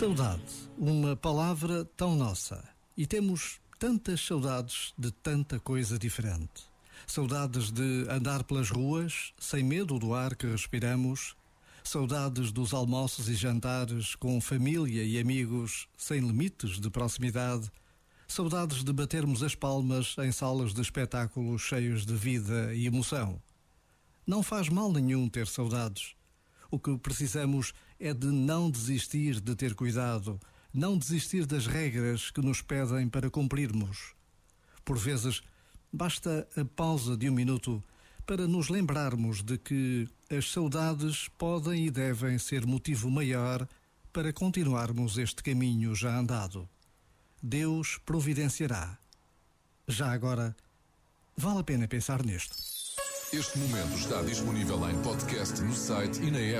Saudade, uma palavra tão nossa. E temos tantas saudades de tanta coisa diferente. Saudades de andar pelas ruas, sem medo do ar que respiramos. Saudades dos almoços e jantares com família e amigos, sem limites de proximidade. Saudades de batermos as palmas em salas de espetáculos cheios de vida e emoção. Não faz mal nenhum ter saudades. O que precisamos é de não desistir de ter cuidado, não desistir das regras que nos pedem para cumprirmos. Por vezes, basta a pausa de um minuto para nos lembrarmos de que as saudades podem e devem ser motivo maior para continuarmos este caminho já andado. Deus providenciará. Já agora, vale a pena pensar nisto. Este momento está disponível em podcast no site e na app.